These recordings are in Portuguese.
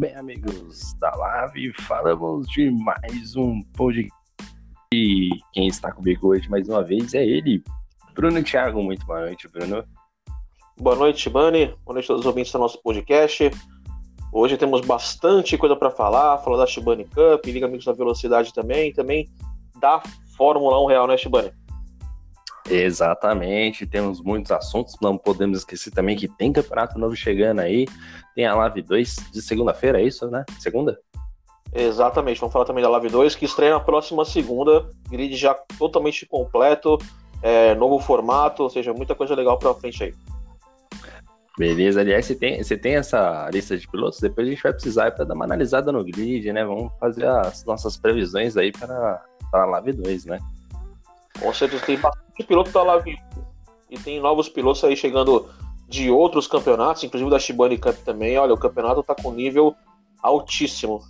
Bem, amigos da Live, falamos de mais um podcast. E quem está comigo hoje mais uma vez é ele, Bruno Thiago. Muito boa noite, Bruno. Boa noite, Bani. Boa noite a todos os ouvintes do nosso podcast. Hoje temos bastante coisa para falar, falar da Shibane Cup, Liga Amigos da Velocidade também, também da Fórmula 1 Real, né, Shibane? Exatamente, temos muitos assuntos, não podemos esquecer também que tem campeonato novo chegando aí, tem a Live 2 de segunda-feira, é isso, né? Segunda? Exatamente, vamos falar também da Live 2, que estreia na próxima segunda, grid já totalmente completo, é, novo formato, ou seja, muita coisa legal pra frente aí. Beleza, aliás, você tem, você tem essa lista de pilotos? Depois a gente vai precisar para dar uma analisada no grid, né? Vamos fazer as nossas previsões aí para a Live 2, né? Com certeza tem bastante piloto da Live e tem novos pilotos aí chegando de outros campeonatos, inclusive da Shibane Cup também. Olha, o campeonato tá com nível altíssimo.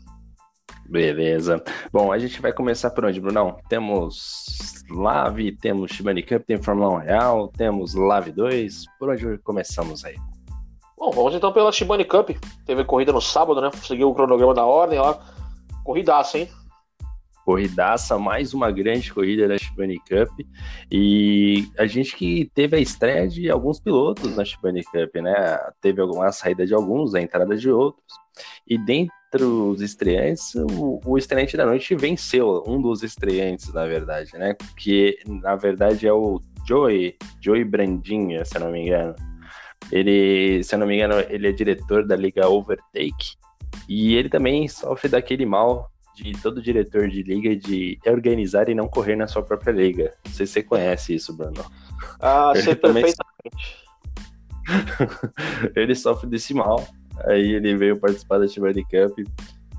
Beleza. Bom, a gente vai começar por onde, Brunão? Temos Lave, temos Shibane Cup, tem Fórmula 1 Real, temos Lave 2. Por onde começamos aí? Bom, vamos então pela Shibane Cup. Teve corrida no sábado, né? Seguiu o cronograma da ordem lá. Corridaça, hein? Corridaça, mais uma grande corrida da Shibane Cup. E a gente que teve a estreia de alguns pilotos na Shibane Cup, né? Teve alguma saída de alguns, a entrada de outros. E dentre os estreantes, o, o estreante da noite venceu, um dos estreantes, na verdade, né? Que na verdade é o Joey, Joey Brandinha, se eu não me engano. Ele, se eu não me engano, ele é diretor da Liga Overtake. E ele também sofre daquele mal de todo diretor de liga de organizar e não correr na sua própria liga. Não sei se você conhece isso, Bruno. Ah, sei perfeitamente. ele sofre desse mal. Aí ele veio participar da Shibari Cup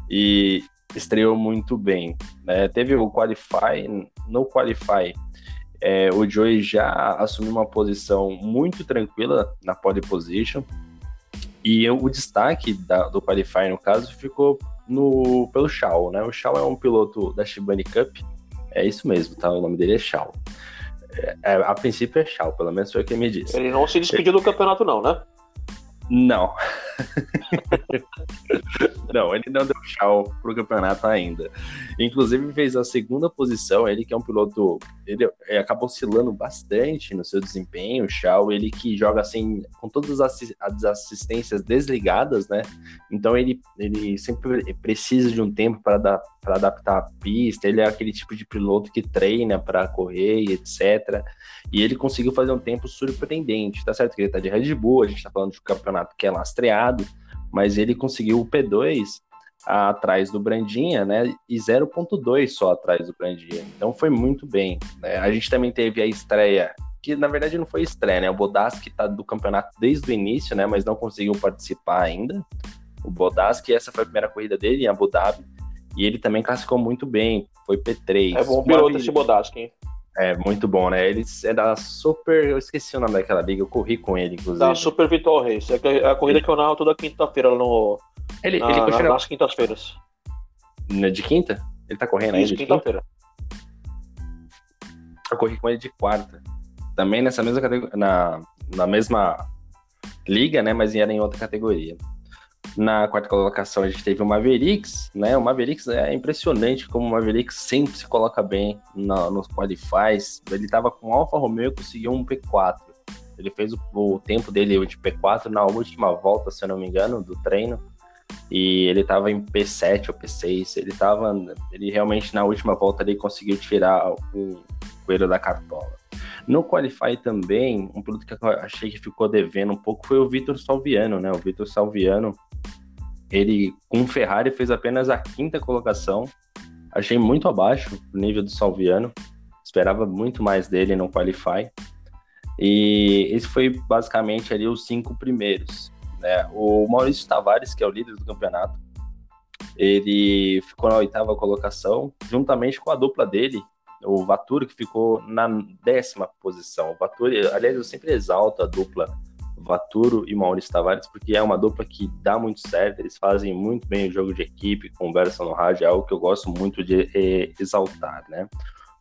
e estreou muito bem. Né? Teve o Qualify, no Qualify, é, o Joey já assumiu uma posição muito tranquila na pole position. E o destaque da, do Qualify, no caso, ficou no, pelo Shaw, né? O Shaw é um piloto da Shibane Cup, é isso mesmo, tá? O nome dele é Shaw. É, é, a princípio é Shaw, pelo menos foi o que me disse. Ele não se despediu do campeonato, não, né? Não. não, ele não deu tchau pro campeonato ainda. Inclusive fez a segunda posição, ele que é um piloto, ele acabou oscilando bastante no seu desempenho, o ele que joga assim com todas as assistências desligadas, né? Então ele, ele sempre precisa de um tempo para dar, adaptar a pista, ele é aquele tipo de piloto que treina para correr e etc. E ele conseguiu fazer um tempo surpreendente. Tá certo que ele tá de Red Bull, a gente tá falando de um campeonato que é lastreado, mas ele conseguiu o P2 atrás do Brandinha, né? E 0.2 só atrás do Brandinha. Então foi muito bem. Né? A gente também teve a estreia, que na verdade não foi estreia, né? O Bodaski tá do campeonato desde o início, né? Mas não conseguiu participar ainda. O Bodaski, essa foi a primeira corrida dele em Abu Dhabi. E ele também classificou muito bem, foi P3. É bom piloto esse Bodaski, hein? É, muito bom, né? Ele é da Super. Eu esqueci o nome daquela liga, eu corri com ele, inclusive. Da Super Vitor Reis. É a corrida que eu narro toda quinta-feira no. Ele, na, ele continua... nas quintas-feiras. De quinta? Ele tá correndo aí? de quinta-feira. Eu corri com ele de quarta. Também nessa mesma categoria. Na, na mesma liga, né? Mas era em outra categoria. Na quarta colocação a gente teve o Mavericks, né? O Mavericks é impressionante como o Mavericks sempre se coloca bem na, nos qualifies. Ele estava com Alfa Romeo e conseguiu um P4. Ele fez o, o, tempo dele de P4 na última volta, se eu não me engano, do treino. E ele estava em P7 ou P6. Ele tava. Ele realmente na última volta ele conseguiu tirar o coelho da cartola. No Qualify também, um produto que eu achei que ficou devendo um pouco foi o Vitor Salviano, né? O Vitor Salviano, ele com Ferrari fez apenas a quinta colocação. Achei muito abaixo o nível do Salviano. Esperava muito mais dele no Qualify. E esse foi basicamente ali os cinco primeiros. Né? O Maurício Tavares, que é o líder do campeonato, ele ficou na oitava colocação, juntamente com a dupla dele, o Vaturi, que ficou na décima posição. O Vaturi, aliás, eu sempre exalto a dupla Vaturo e Maurício Tavares, porque é uma dupla que dá muito certo, eles fazem muito bem o jogo de equipe, conversam no rádio, é algo que eu gosto muito de eh, exaltar, né?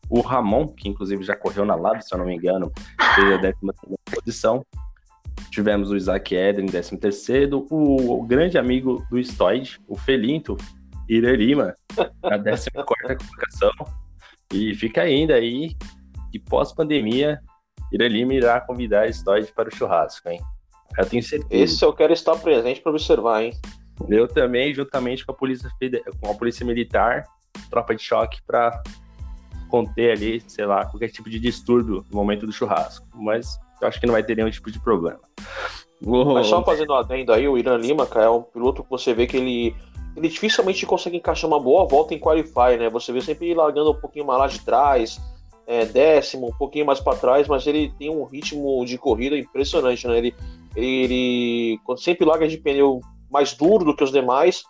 O Ramon, que inclusive já correu na Lab, se eu não me engano, fez a décima posição. Tivemos o Isaac Eder em 13 o, o grande amigo do Stoid, o Felinto Irerima, na 14 colocação. E fica ainda aí, e pós-pandemia, Irelima irá convidar a Stoid para o churrasco, hein? Eu tenho certeza. Esse eu quero estar presente para observar, hein? Eu também, juntamente com a Polícia, com a polícia Militar, tropa de choque, para conter ali, sei lá, qualquer tipo de distúrbio no momento do churrasco. Mas eu acho que não vai ter nenhum tipo de problema. Mas só fazendo um adendo aí, o Irã Lima, cara, é um piloto que você vê que ele, ele dificilmente consegue encaixar uma boa volta em Qualify, né? Você vê sempre largando um pouquinho mais lá de trás, é, décimo, um pouquinho mais para trás, mas ele tem um ritmo de corrida impressionante, né? Ele, ele, ele sempre larga de pneu mais duro do que os demais,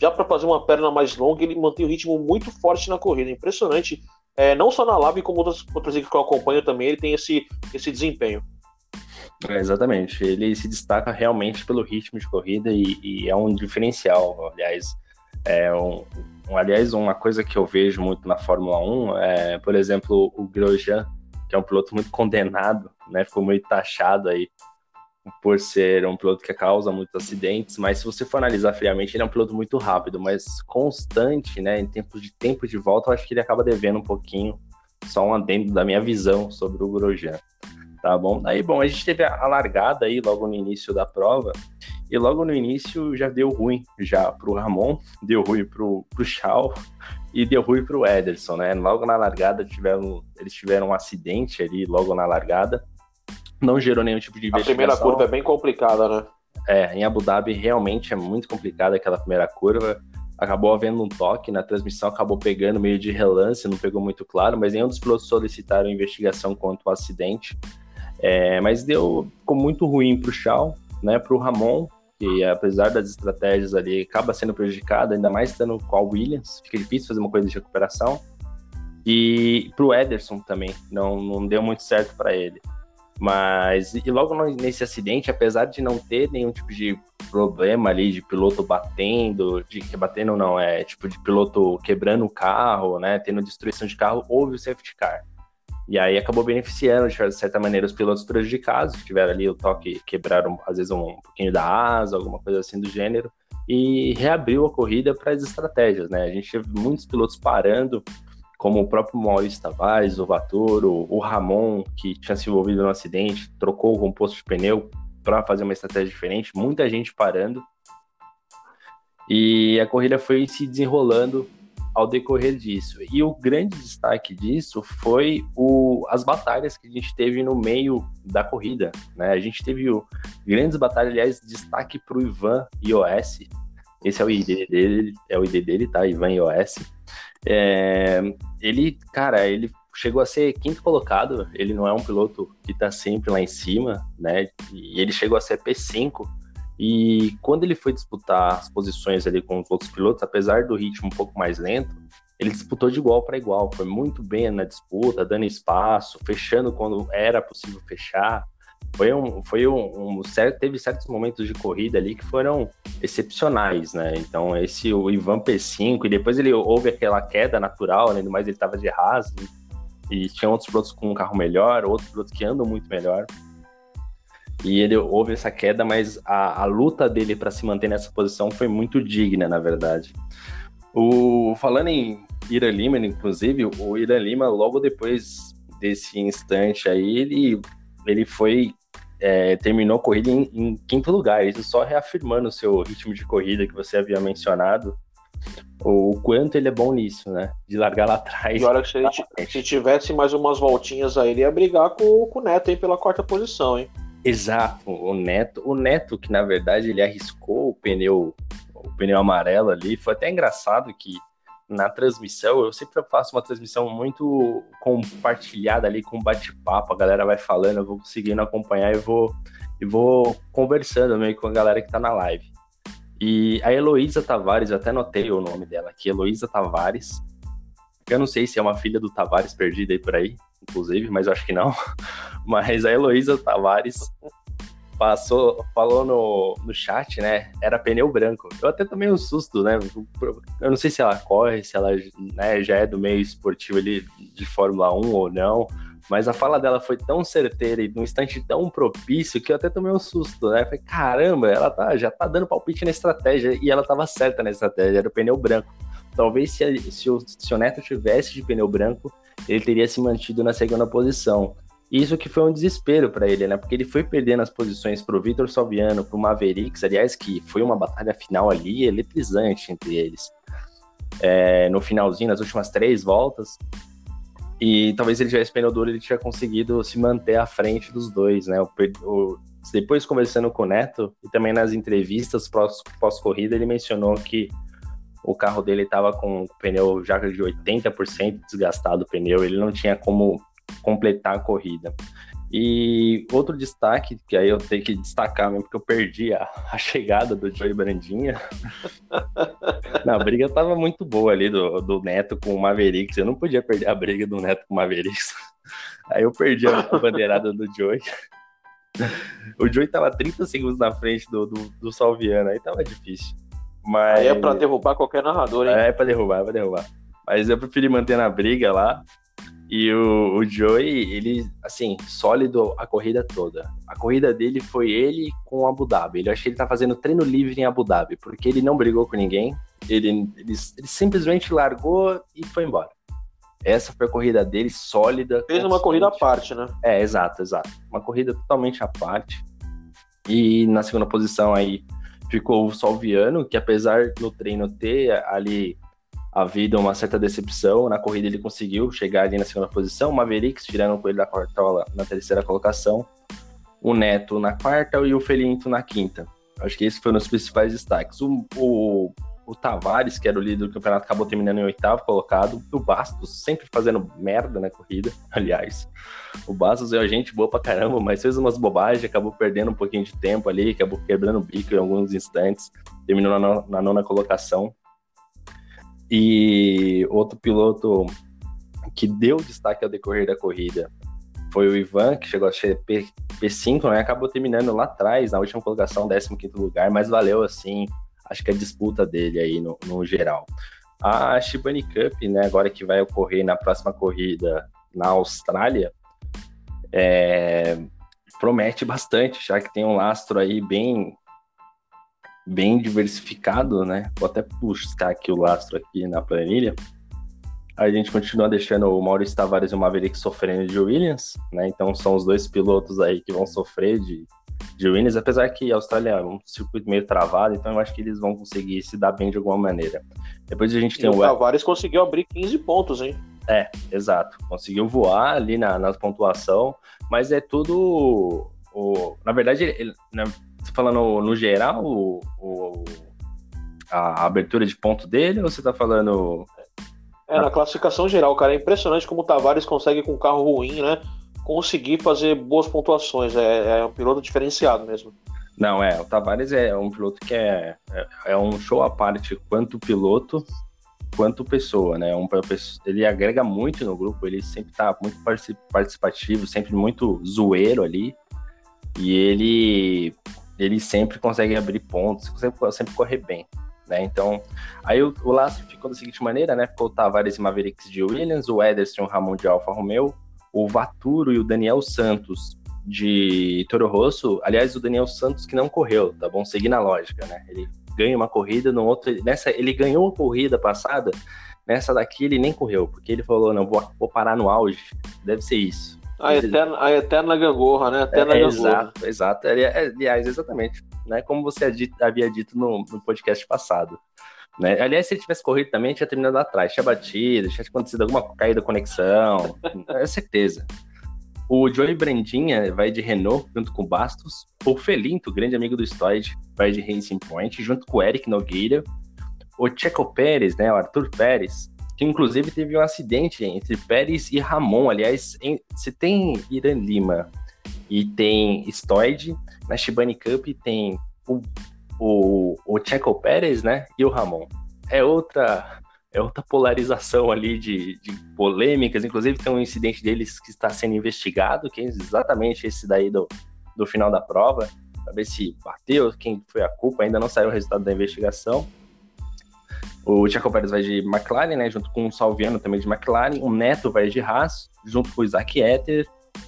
já para fazer uma perna mais longa, ele mantém o ritmo muito forte na corrida, impressionante. É, não só na Lab, como outras, outras equipes que eu acompanho também, ele tem esse, esse desempenho. É, exatamente, ele se destaca realmente pelo ritmo de corrida e, e é um diferencial. Aliás, é um, um, aliás, uma coisa que eu vejo muito na Fórmula 1 é, por exemplo, o Grosjean, que é um piloto muito condenado, né? Ficou muito taxado aí por ser um piloto que causa muitos acidentes, mas se você for analisar friamente, ele é um piloto muito rápido, mas constante, né? Em tempo de tempo de volta, eu acho que ele acaba devendo um pouquinho, só um adendo da minha visão sobre o Grosjean. Tá bom? Aí, bom, a gente teve a largada aí logo no início da prova, e logo no início já deu ruim já pro Ramon, deu ruim pro, pro Shaw e deu ruim pro Ederson, né? Logo na largada tiveram, eles tiveram um acidente ali logo na largada, não gerou nenhum tipo de investigação. A primeira curva é bem complicada, né? É, em Abu Dhabi realmente é muito complicada aquela primeira curva. Acabou havendo um toque na transmissão, acabou pegando meio de relance, não pegou muito claro, mas nenhum dos pilotos solicitaram investigação quanto ao acidente. É, mas deu, ficou muito ruim para o Shaw, né, para o Ramon, que apesar das estratégias ali, acaba sendo prejudicado, ainda mais estando com a Williams, fica difícil fazer uma coisa de recuperação. E para o Ederson também, não, não deu muito certo para ele. Mas, e logo nesse acidente, apesar de não ter nenhum tipo de problema ali de piloto batendo, de que batendo não, é tipo de piloto quebrando o carro, né, tendo destruição de carro, houve o safety car. E aí acabou beneficiando, de certa maneira, os pilotos prejudicados, que tiveram ali o toque, quebraram às vezes um pouquinho da asa, alguma coisa assim do gênero, e reabriu a corrida para as estratégias, né? A gente teve muitos pilotos parando, como o próprio Maurício Tavares, o Vatoro, o Ramon, que tinha se envolvido no acidente, trocou o composto de pneu para fazer uma estratégia diferente, muita gente parando. E a corrida foi se desenrolando ao decorrer disso. E o grande destaque disso foi o, as batalhas que a gente teve no meio da corrida. Né? A gente teve o, grandes batalhas, aliás, destaque para o Ivan iOS. Esse é o ID dele, é o ID dele, tá? Ivan iOS é, ele, cara, ele chegou a ser quinto colocado. Ele não é um piloto que está sempre lá em cima, né? E ele chegou a ser P5. E quando ele foi disputar as posições ali com os outros pilotos, apesar do ritmo um pouco mais lento, ele disputou de igual para igual. Foi muito bem na disputa, dando espaço, fechando quando era possível fechar foi um, foi um, um certo, teve certos momentos de corrida ali que foram excepcionais, né? Então esse o Ivan P5 e depois ele houve aquela queda natural, além do mais ele estava de raso e tinha outros pilotos com um carro melhor, outros pilotos que andam muito melhor. E ele houve essa queda, mas a, a luta dele para se manter nessa posição foi muito digna, na verdade. O, falando em Ira Lima, inclusive, o Ira Lima, logo depois desse instante aí, ele, ele foi é, terminou a corrida em, em, quinto lugar, isso só reafirmando o seu ritmo de corrida que você havia mencionado, o quanto ele é bom nisso, né? De largar lá atrás. E olha que se, ele, se tivesse mais umas voltinhas aí, ele ia brigar com, com o Neto aí pela quarta posição, hein? Exato, o Neto, o Neto que na verdade ele arriscou o pneu, o pneu amarelo ali, foi até engraçado que na transmissão, eu sempre faço uma transmissão muito compartilhada ali com bate-papo, a galera vai falando, eu vou conseguindo acompanhar e vou, e vou conversando meio com a galera que tá na live. E a Heloísa Tavares, eu até notei o nome dela aqui, Heloísa Tavares. Eu não sei se é uma filha do Tavares perdida aí por aí, inclusive, mas eu acho que não. Mas a Heloísa Tavares passou, falou no, no chat, né? Era pneu branco. Eu até tomei um susto, né? Eu não sei se ela corre, se ela né, já é do meio esportivo ali de Fórmula 1 ou não. Mas a fala dela foi tão certeira e num instante tão propício que eu até tomei um susto, né? Falei, caramba, ela tá, já tá dando palpite na estratégia e ela tava certa na estratégia, era o pneu branco. Talvez se, se, o, se o Neto tivesse de pneu branco, ele teria se mantido na segunda posição. Isso que foi um desespero para ele, né? Porque ele foi perdendo as posições pro Vitor Salviano, pro Mavericks, aliás, que foi uma batalha final ali eletrizante entre eles. É, no finalzinho, nas últimas três voltas. E talvez ele tivesse pneu duro, ele tinha conseguido se manter à frente dos dois, né? O, o, depois conversando com o Neto e também nas entrevistas pós-corrida, ele mencionou que o carro dele estava com o pneu já de 80% desgastado o pneu, ele não tinha como completar a corrida. E outro destaque, que aí eu tenho que destacar mesmo, porque eu perdi a, a chegada do Joey Brandinha. não, a briga tava muito boa ali do, do Neto com o Mavericks. Eu não podia perder a briga do Neto com o Mavericks. Aí eu perdi a bandeirada do Joey. O Joey tava 30 segundos na frente do, do, do Salviano, aí tava difícil. Mas... Aí é pra derrubar qualquer narrador, hein? É, é pra derrubar, é pra derrubar. Mas eu preferi manter na briga lá. E o, o Joey, ele, assim, sólido a corrida toda. A corrida dele foi ele com o Abu Dhabi. Ele acho que ele tá fazendo treino livre em Abu Dhabi, porque ele não brigou com ninguém. Ele, ele, ele simplesmente largou e foi embora. Essa foi a corrida dele, sólida. Fez uma corrida à parte, né? É, exato, exato. Uma corrida totalmente à parte. E na segunda posição aí ficou o Salviano, que apesar do treino ter ali havido uma certa decepção. Na corrida ele conseguiu chegar ali na segunda posição, o Mavericks tirando com ele da quartola na terceira colocação, o Neto na quarta e o Felinto na quinta. Acho que esses foram os principais destaques. O, o, o Tavares, que era o líder do campeonato, acabou terminando em oitavo colocado. O Bastos, sempre fazendo merda na corrida, aliás. O Bastos é gente boa pra caramba, mas fez umas bobagens, acabou perdendo um pouquinho de tempo ali, acabou quebrando o bico em alguns instantes. Terminou na, na nona colocação. E outro piloto que deu destaque ao decorrer da corrida foi o Ivan, que chegou a ser P, P5, né? Acabou terminando lá atrás, na última colocação, 15 lugar, mas valeu, assim, acho que a disputa dele aí no, no geral. A Shibani Cup, né, agora que vai ocorrer na próxima corrida na Austrália, é, promete bastante, já que tem um lastro aí bem bem diversificado, né? Vou até buscar aqui o lastro aqui na planilha. A gente continua deixando o Maurício Tavares e o Maverick sofrendo de Williams, né? Então são os dois pilotos aí que vão sofrer de, de Williams, apesar que a Austrália é um circuito meio travado, então eu acho que eles vão conseguir se dar bem de alguma maneira. Depois a gente tem o. O Tavares conseguiu abrir 15 pontos, hein? É, exato. Conseguiu voar ali na, na pontuação, mas é tudo. O, na verdade, ele, você falando no geral o, o, a abertura de ponto dele ou você tá falando. É, na classificação geral, cara, é impressionante como o Tavares consegue com um carro ruim, né? Conseguir fazer boas pontuações. É, é um piloto diferenciado mesmo. Não, é, o Tavares é um piloto que é, é, é um show à parte quanto piloto, quanto pessoa, né? Um, ele agrega muito no grupo, ele sempre tá muito participativo, sempre muito zoeiro ali. E ele ele sempre consegue abrir pontos, sempre, sempre correr bem. Né? Então, aí o, o laço ficou da seguinte maneira, né? Ficou o Tavares e Mavericks de Williams, o Ederson o Ramon de Alfa Romeo, o Vaturo e o Daniel Santos de Toro Rosso. Aliás, o Daniel Santos que não correu, tá bom? Seguir na lógica, né? Ele ganha uma corrida no outro. Nessa, ele ganhou a corrida passada, nessa daqui ele nem correu, porque ele falou: não, vou, vou parar no auge. Deve ser isso. A eterna, a eterna gangorra, né? Eterna é, gangorra. Exato, exato. Aliás, exatamente. Né? Como você havia dito no, no podcast passado. Né? Aliás, se ele tivesse corrido também, tinha terminado atrás. Tinha batido, tinha acontecido alguma caída da conexão. é certeza. O Joey Brandinha vai de Renault junto com o Bastos. O Felinto, grande amigo do Stoid, vai de Racing Point junto com o Eric Nogueira. O Checo Pérez, né, o Arthur Pérez, que inclusive teve um acidente entre Pérez e Ramon. Aliás, em, se tem Irã Lima e tem Stoid, na Shibani Cup tem o, o, o Checo Pérez, né? E o Ramon. É outra é outra polarização ali de, de, polêmicas. Inclusive, tem um incidente deles que está sendo investigado, que é exatamente esse daí do, do final da prova, para ver se bateu, quem foi a culpa. Ainda não saiu o resultado da investigação. O Tiago Pérez vai de McLaren, né? Junto com o Salviano também de McLaren. O Neto vai de Haas, junto com o Isaac Etter.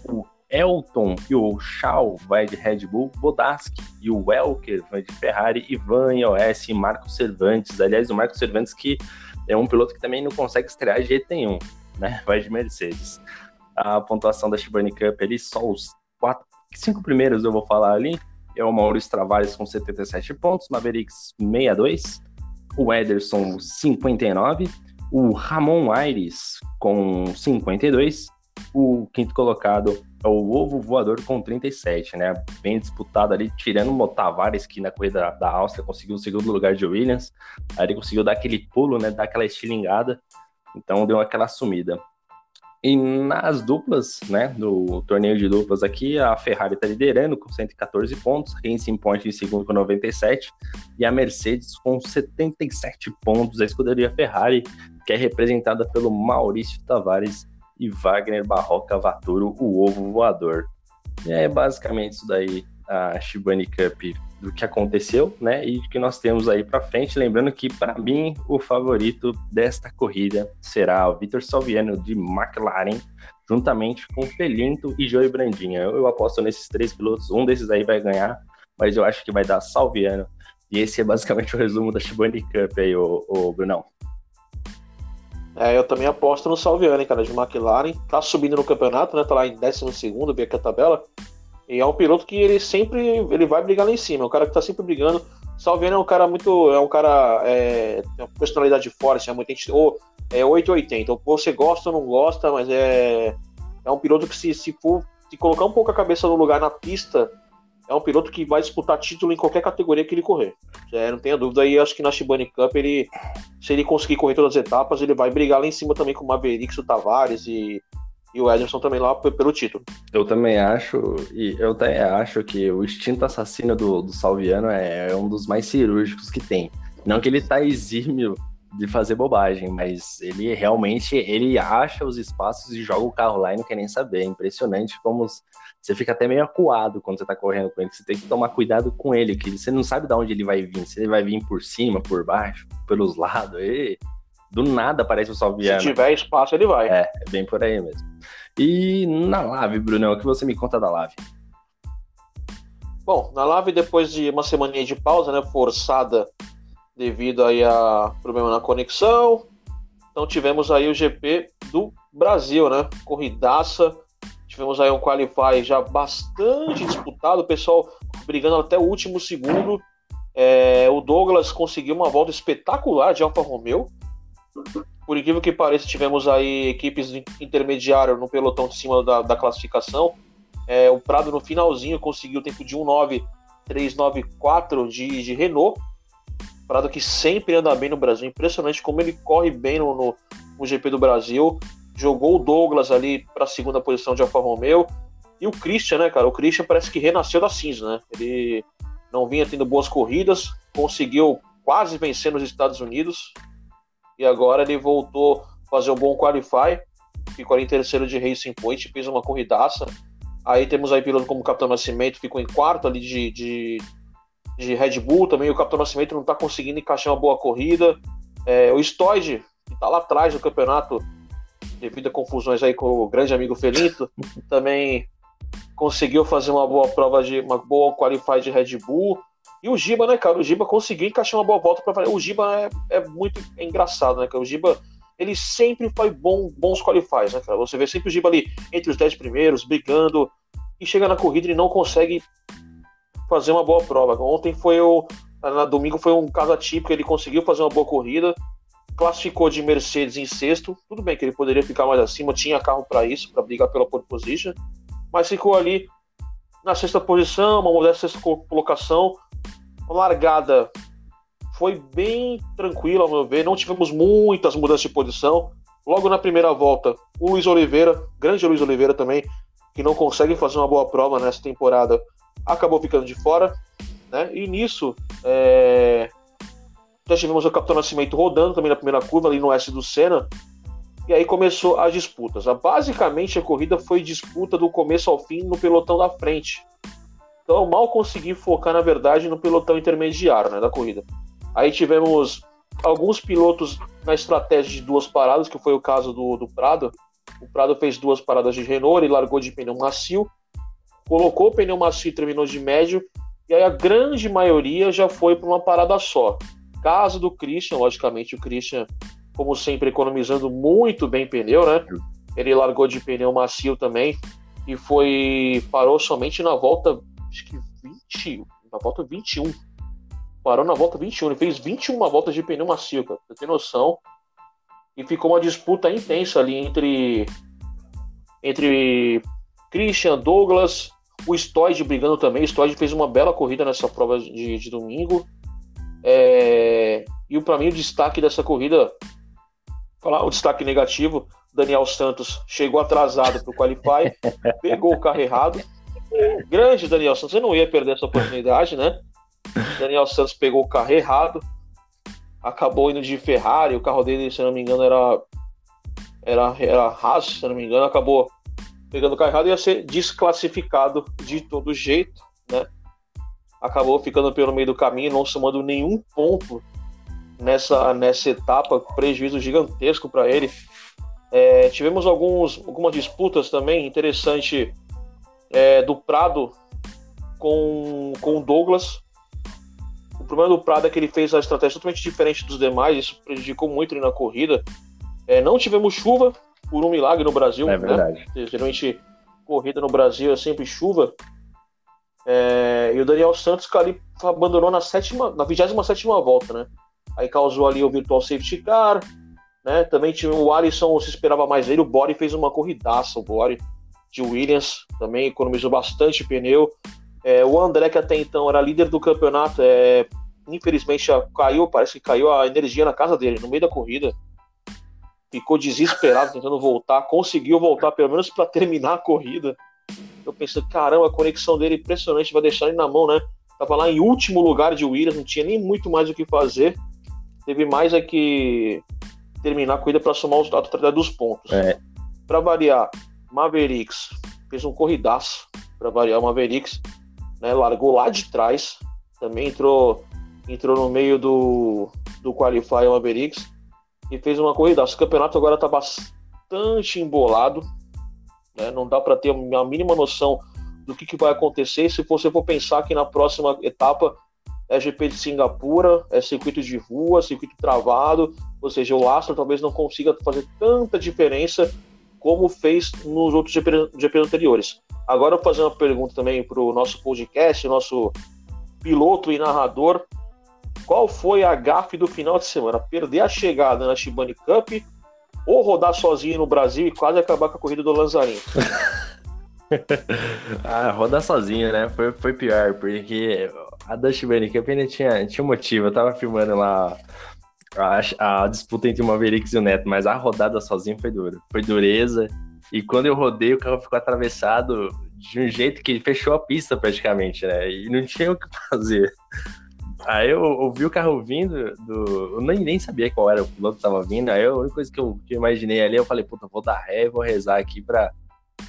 O Elton e o Shaw vai de Red Bull. Bodaski e o Welker vai de Ferrari. Ivan iOS e Marcos Cervantes. Aliás, o Marcos Cervantes que é um piloto que também não consegue estrear de jeito nenhum, né? Vai de Mercedes. A pontuação da Shibani Cup ali, só os quatro, cinco primeiros eu vou falar ali. É o Maurício Travares com 77 pontos, Mavericks 62, o Ederson 59, o Ramon Aires com 52, o quinto colocado é o Ovo Voador com 37, né? Bem disputado ali, tirando o Tavares, que na corrida da Áustria conseguiu o segundo lugar de Williams. Aí ele conseguiu dar aquele pulo, né? Dar aquela estilingada. Então deu aquela sumida. E nas duplas, né, no torneio de duplas aqui, a Ferrari está liderando com 114 pontos, Racing Point em segundo com 97 e a Mercedes com 77 pontos. A escuderia Ferrari, que é representada pelo Maurício Tavares e Wagner Barroca Vaturo, o ovo voador. E é basicamente isso daí, a Shibani Cup do que aconteceu, né? E que nós temos aí para frente. Lembrando que, para mim, o favorito desta corrida será o Vitor Salviano de McLaren, juntamente com Felinto e Joey Brandinha. Eu, eu, aposto nesses três pilotos, um desses aí vai ganhar, mas eu acho que vai dar Salviano. E esse é basicamente o resumo da Shibani Cup aí, o, o Brunão. É, eu também aposto no Salviano, cara, de McLaren. Tá subindo no campeonato, né? Tá lá em 12 segundo, vi aqui a tabela. E é um piloto que ele sempre ele vai brigar lá em cima. É um cara que tá sempre brigando. Salviano é um cara muito. É um cara. É, tem uma personalidade forte, é muito. Ou é 880. Ou você gosta ou não gosta, mas é. É um piloto que se, se for se colocar um pouco a cabeça no lugar na pista, é um piloto que vai disputar título em qualquer categoria que ele correr. É, não tenha dúvida. E acho que na Shibani Cup, ele, se ele conseguir correr todas as etapas, ele vai brigar lá em cima também com o Mavericks, o Tavares e, e o Ederson também lá pelo título. Eu também acho, e eu até acho que o instinto assassino do, do Salviano é, é um dos mais cirúrgicos que tem. Não que ele tá exímio de fazer bobagem, mas ele realmente ele acha os espaços e joga o carro lá e não quer nem saber. É impressionante como você fica até meio acuado quando você tá correndo com ele. Você tem que tomar cuidado com ele, que você não sabe de onde ele vai vir. Se ele vai vir por cima, por baixo, pelos lados. E do nada aparece o Salviano. Se tiver espaço, ele vai. É, é bem por aí mesmo. E na Lave, Brunão, o que você me conta da Lave? Bom, na Lave, depois de uma semaninha de pausa, né, forçada devido aí a problema na conexão, então tivemos aí o GP do Brasil, né, corridaça, tivemos aí um Qualify já bastante disputado, o pessoal brigando até o último segundo, é, o Douglas conseguiu uma volta espetacular de Alfa Romeo, por incrível que pareça, tivemos aí equipes intermediárias no pelotão de cima da, da classificação. É, o Prado no finalzinho conseguiu o tempo de 1.9394 de, de Renault. Prado que sempre anda bem no Brasil. Impressionante como ele corre bem no, no, no GP do Brasil. Jogou o Douglas ali para a segunda posição de Alfa Romeo. E o Christian, né, cara? O Christian parece que renasceu da cinza, né? Ele não vinha tendo boas corridas, conseguiu quase vencer nos Estados Unidos, e agora ele voltou a fazer um bom qualify, ficou ali em terceiro de Racing Point, fez uma corridaça. Aí temos aí piloto como o Capitão Nascimento, ficou em quarto ali de, de, de Red Bull também. O Capitão Nascimento não está conseguindo encaixar uma boa corrida. É, o Stoid, que está lá atrás do campeonato, devido a confusões aí com o grande amigo Felinto, também conseguiu fazer uma boa prova de uma boa qualify de Red Bull. E o Giba, né, cara? O Giba conseguiu encaixar uma boa volta para O Giba é, é muito engraçado, né, cara? O Giba, ele sempre faz bom, bons qualifies, né, cara? Você vê sempre o Giba ali entre os 10 primeiros, brigando, e chega na corrida e não consegue fazer uma boa prova. Ontem foi o. Na domingo foi um caso atípico, ele conseguiu fazer uma boa corrida, classificou de Mercedes em sexto. Tudo bem que ele poderia ficar mais acima, tinha carro para isso, para brigar pela pole position, mas ficou ali na sexta posição, uma modesta sexta colocação, largada foi bem tranquila, ao meu ver. Não tivemos muitas mudanças de posição. Logo na primeira volta, o Luiz Oliveira, grande Luiz Oliveira também, que não consegue fazer uma boa prova nessa temporada, acabou ficando de fora. Né? E nisso, é... já tivemos o Capitão Nascimento rodando também na primeira curva, ali no S do Senna. E aí começou as disputas. Basicamente, a corrida foi disputa do começo ao fim no pelotão da frente. Então eu mal consegui focar, na verdade, no pelotão intermediário né, da corrida. Aí tivemos alguns pilotos na estratégia de duas paradas, que foi o caso do, do Prado. O Prado fez duas paradas de Renault, ele largou de pneu macio, colocou o pneu macio e terminou de médio, e aí a grande maioria já foi para uma parada só. Caso do Christian, logicamente o Christian, como sempre, economizando muito bem pneu, né? Ele largou de pneu macio também e foi parou somente na volta acho que 20, na volta 21. Parou na volta 21, ele fez 21 voltas de pneu macio, cara. Você tem noção? E ficou uma disputa intensa ali entre entre Christian, Douglas, o Stoid brigando também. O Stoid fez uma bela corrida nessa prova de, de domingo. É... E para mim o destaque dessa corrida, falar o destaque negativo, Daniel Santos chegou atrasado para o Qualify, pegou o carro errado. Grande Daniel Santos, você não ia perder essa oportunidade, né? Daniel Santos pegou o carro errado, acabou indo de Ferrari, o carro dele, se não me engano, era era, era Haas, se não me engano, acabou pegando o carro errado e ia ser desclassificado de todo jeito, né? Acabou ficando pelo meio do caminho, não somando nenhum ponto nessa, nessa etapa, prejuízo gigantesco para ele. É, tivemos alguns, algumas disputas também interessante é, do Prado com, com o Douglas. O problema do Prado é que ele fez a estratégia totalmente diferente dos demais, isso prejudicou muito ele na corrida. É, não tivemos chuva, por um milagre no Brasil. É né? verdade. Né? Geralmente, corrida no Brasil é sempre chuva. É, e o Daniel Santos ali abandonou na sétima, na 27 volta, né? Aí causou ali o virtual safety car, né? Também tinha o Alisson, se esperava mais ele, o Bori fez uma corridaça, o Bori de Williams, também economizou bastante pneu. É, o André, que até então era líder do campeonato, é, infelizmente caiu, parece que caiu a energia na casa dele, no meio da corrida ficou desesperado tentando voltar, conseguiu voltar pelo menos para terminar a corrida. Eu pensei, caramba, a conexão dele é impressionante, vai deixar ele na mão, né? Tava lá em último lugar de Williams, não tinha nem muito mais o que fazer. Teve mais é que terminar a corrida para somar os dados dos pontos. É. Para variar, Mavericks fez um corridaço. Para variar, Mavericks né, largou lá de trás, também entrou entrou no meio do, do Qualify Mavericks e fez uma corrida. O campeonato agora está bastante embolado, né? não dá para ter a mínima noção do que, que vai acontecer. Se você for pensar que na próxima etapa é GP de Singapura, é circuito de rua, circuito travado, ou seja, o Aston talvez não consiga fazer tanta diferença como fez nos outros GP, GP anteriores. Agora eu vou fazer uma pergunta também para o nosso podcast, nosso piloto e narrador, qual foi a gafe do final de semana? Perder a chegada na Shibani Cup ou rodar sozinho no Brasil e quase acabar com a corrida do Lanzarinho? ah, rodar sozinho, né? Foi, foi pior, porque a da Shibani Cup ainda tinha, tinha motivo. Eu tava filmando lá a, a disputa entre o Mavericks e o Neto, mas a rodada sozinho foi duro. Foi dureza. E quando eu rodei, o carro ficou atravessado de um jeito que fechou a pista praticamente, né? E não tinha o que fazer. Aí eu ouvi o carro vindo, do... eu nem, nem sabia qual era o piloto que tava vindo. Aí a única coisa que eu, que eu imaginei ali, eu falei, puta, vou dar ré vou rezar aqui pra,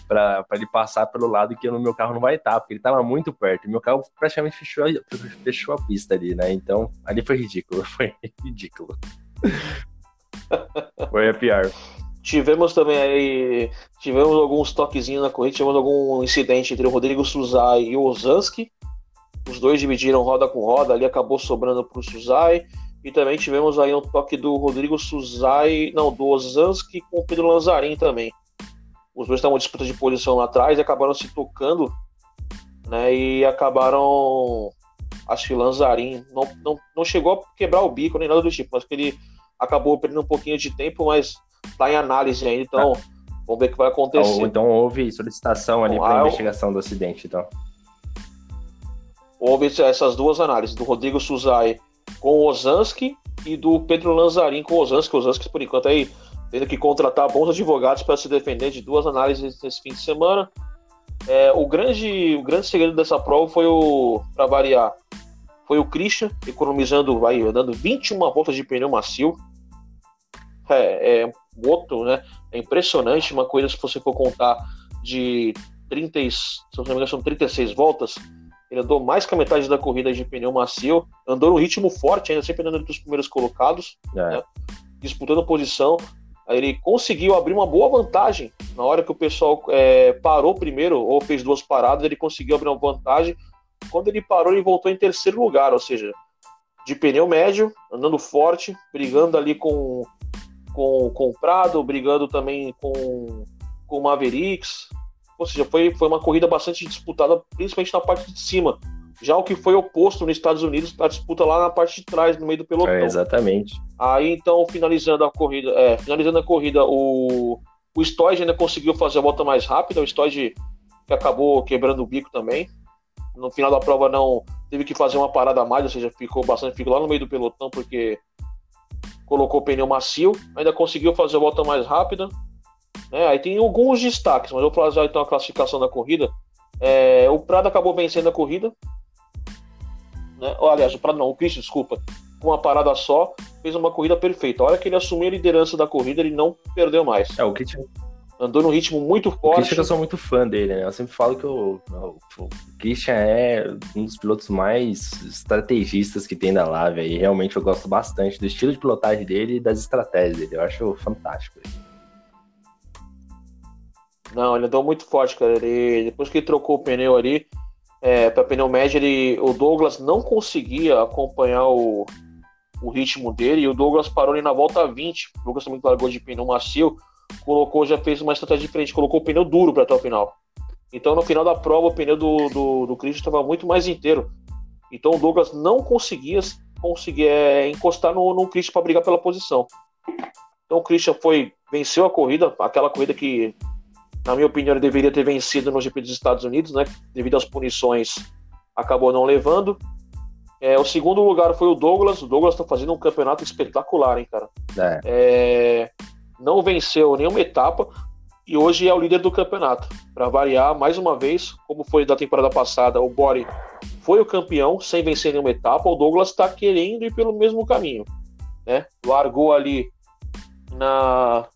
pra ele passar pelo lado que no meu carro não vai estar, porque ele tava muito perto. Meu carro praticamente fechou, fechou a pista ali, né? Então, ali foi ridículo, foi ridículo. foi a pior. Tivemos também aí, tivemos alguns toquezinhos na corrida, tivemos algum incidente entre o Rodrigo Suzai e o Ozanski, os dois dividiram roda com roda, ali acabou sobrando para o Suzai. E também tivemos aí um toque do Rodrigo Suzai, não, do Ozanski com o Pedro Lanzarin também. Os dois estavam em disputa de posição lá atrás e acabaram se tocando, né? E acabaram. Acho que Lanzarin não, não, não chegou a quebrar o bico nem nada do tipo, mas que ele acabou perdendo um pouquinho de tempo, mas tá em análise ainda, então tá. vamos ver o que vai acontecer. Então houve solicitação ali para investigação do acidente, então houve essas duas análises, do Rodrigo Suzai com o Ozanski e do Pedro Lanzarin com o Ozanski. O Ozanski, por enquanto, aí tendo que contratar bons advogados para se defender de duas análises nesse fim de semana. É, o, grande, o grande segredo dessa prova foi o, para variar, foi o Christian economizando, vai, dando 21 voltas de pneu macio. É, é outro, né? É impressionante, uma coisa se você for contar de 30, se não me engano, são 36 voltas, Ele andou mais que a metade da corrida de pneu macio, andou no ritmo forte, ainda sempre andando entre os primeiros colocados, é. né? disputando posição. Ele conseguiu abrir uma boa vantagem. Na hora que o pessoal é, parou primeiro, ou fez duas paradas, ele conseguiu abrir uma vantagem. Quando ele parou, ele voltou em terceiro lugar, ou seja, de pneu médio, andando forte, brigando ali com, com, com o Prado, brigando também com, com o Mavericks. Ou seja, foi, foi uma corrida bastante disputada, principalmente na parte de cima. Já o que foi oposto nos Estados Unidos, a disputa lá na parte de trás, no meio do pelotão. É, exatamente. Aí então, finalizando a corrida, é, finalizando a corrida, o, o Stoid ainda conseguiu fazer a volta mais rápida, o Stoid que acabou quebrando o bico também. No final da prova não teve que fazer uma parada a mais, ou seja, ficou bastante, ficou lá no meio do pelotão porque colocou o pneu macio, ainda conseguiu fazer a volta mais rápida. Né? Aí tem alguns destaques, mas eu vou fazer então a classificação da corrida. É, o Prado acabou vencendo a corrida, né? aliás, o Prado não, o Christian, desculpa, com uma parada só, fez uma corrida perfeita. A hora que ele assumiu a liderança da corrida, ele não perdeu mais. É, o Christian... Andou num ritmo muito forte. O Christian, eu sou muito fã dele, né? Eu sempre falo que o, o, Christian é um dos pilotos mais estrategistas que tem da Lave. E realmente eu gosto bastante do estilo de pilotagem dele e das estratégias dele. Eu acho fantástico. Não, ele andou muito forte, cara. Ele, depois que ele trocou o pneu ali, é, para pneu médio, ele, o Douglas não conseguia acompanhar o, o ritmo dele, e o Douglas parou ali na volta 20. O Douglas também largou de pneu macio, colocou, já fez uma estratégia diferente, colocou o pneu duro para até o final. Então, no final da prova, o pneu do, do, do Christian estava muito mais inteiro. Então, o Douglas não conseguia, conseguia é, encostar no, no Christian para brigar pela posição. Então, o Christian foi, venceu a corrida, aquela corrida que na minha opinião, ele deveria ter vencido no GP dos Estados Unidos, né? Devido às punições, acabou não levando. É, o segundo lugar foi o Douglas. O Douglas está fazendo um campeonato espetacular, hein, cara? É. É, não venceu nenhuma etapa e hoje é o líder do campeonato. Para variar, mais uma vez, como foi da temporada passada, o Bori foi o campeão sem vencer nenhuma etapa. O Douglas está querendo ir pelo mesmo caminho, né? Largou ali na